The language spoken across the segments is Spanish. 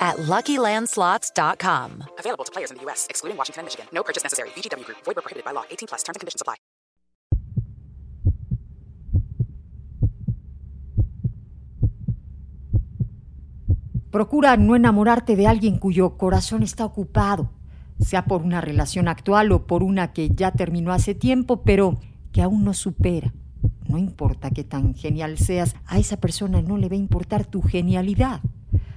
at LuckyLandSlots.com. Available to players in the U.S., excluding Washington and Michigan. No purchase necessary. VGW Group. Void where prohibited by law. 18 plus. Terms and conditions apply. Procura no enamorarte de alguien cuyo corazón está ocupado, sea por una relación actual o por una que ya terminó hace tiempo, pero que aún no supera. No importa qué tan genial seas, a esa persona no le va a importar tu genialidad.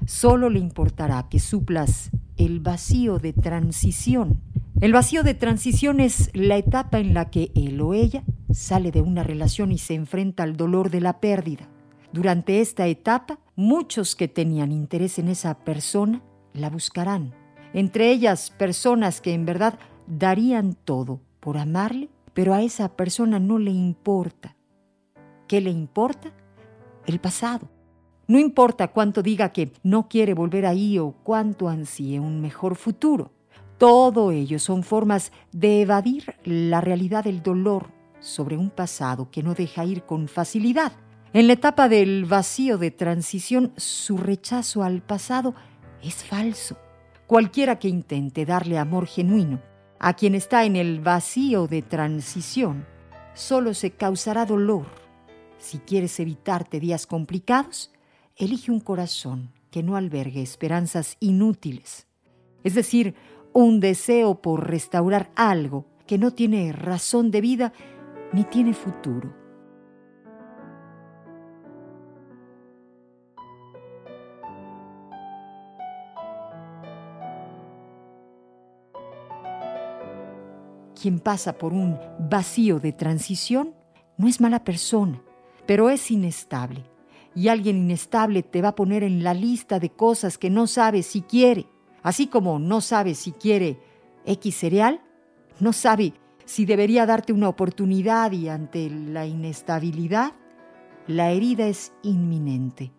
Solo le importará que suplas el vacío de transición. El vacío de transición es la etapa en la que él o ella sale de una relación y se enfrenta al dolor de la pérdida. Durante esta etapa, muchos que tenían interés en esa persona la buscarán. Entre ellas, personas que en verdad darían todo por amarle, pero a esa persona no le importa. ¿Qué le importa? El pasado. No importa cuánto diga que no quiere volver ahí o cuánto ansíe un mejor futuro. Todo ello son formas de evadir la realidad del dolor sobre un pasado que no deja ir con facilidad. En la etapa del vacío de transición, su rechazo al pasado es falso. Cualquiera que intente darle amor genuino a quien está en el vacío de transición, solo se causará dolor. Si quieres evitarte días complicados, elige un corazón que no albergue esperanzas inútiles, es decir, un deseo por restaurar algo que no tiene razón de vida ni tiene futuro. Quien pasa por un vacío de transición no es mala persona, pero es inestable. Y alguien inestable te va a poner en la lista de cosas que no sabe si quiere. Así como no sabe si quiere X cereal, no sabe si debería darte una oportunidad y ante la inestabilidad, la herida es inminente.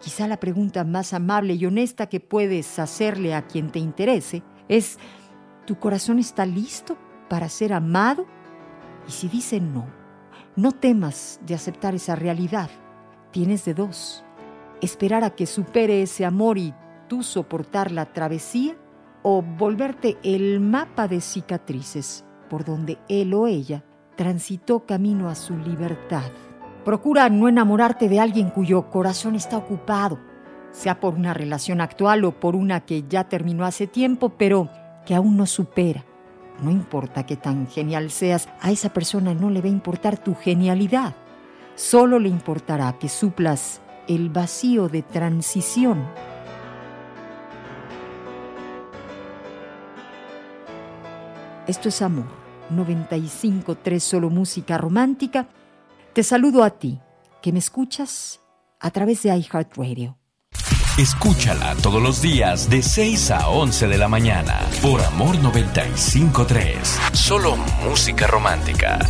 Quizá la pregunta más amable y honesta que puedes hacerle a quien te interese es, ¿tu corazón está listo para ser amado? Y si dice no, no temas de aceptar esa realidad. Tienes de dos. Esperar a que supere ese amor y tú soportar la travesía o volverte el mapa de cicatrices por donde él o ella transitó camino a su libertad. Procura no enamorarte de alguien cuyo corazón está ocupado, sea por una relación actual o por una que ya terminó hace tiempo, pero que aún no supera. No importa qué tan genial seas, a esa persona no le va a importar tu genialidad. Solo le importará que suplas el vacío de transición. Esto es Amor, 95.3 Solo Música Romántica. Te saludo a ti, que me escuchas a través de iHeartRadio. Escúchala todos los días de 6 a 11 de la mañana por Amor 95.3. Solo música romántica.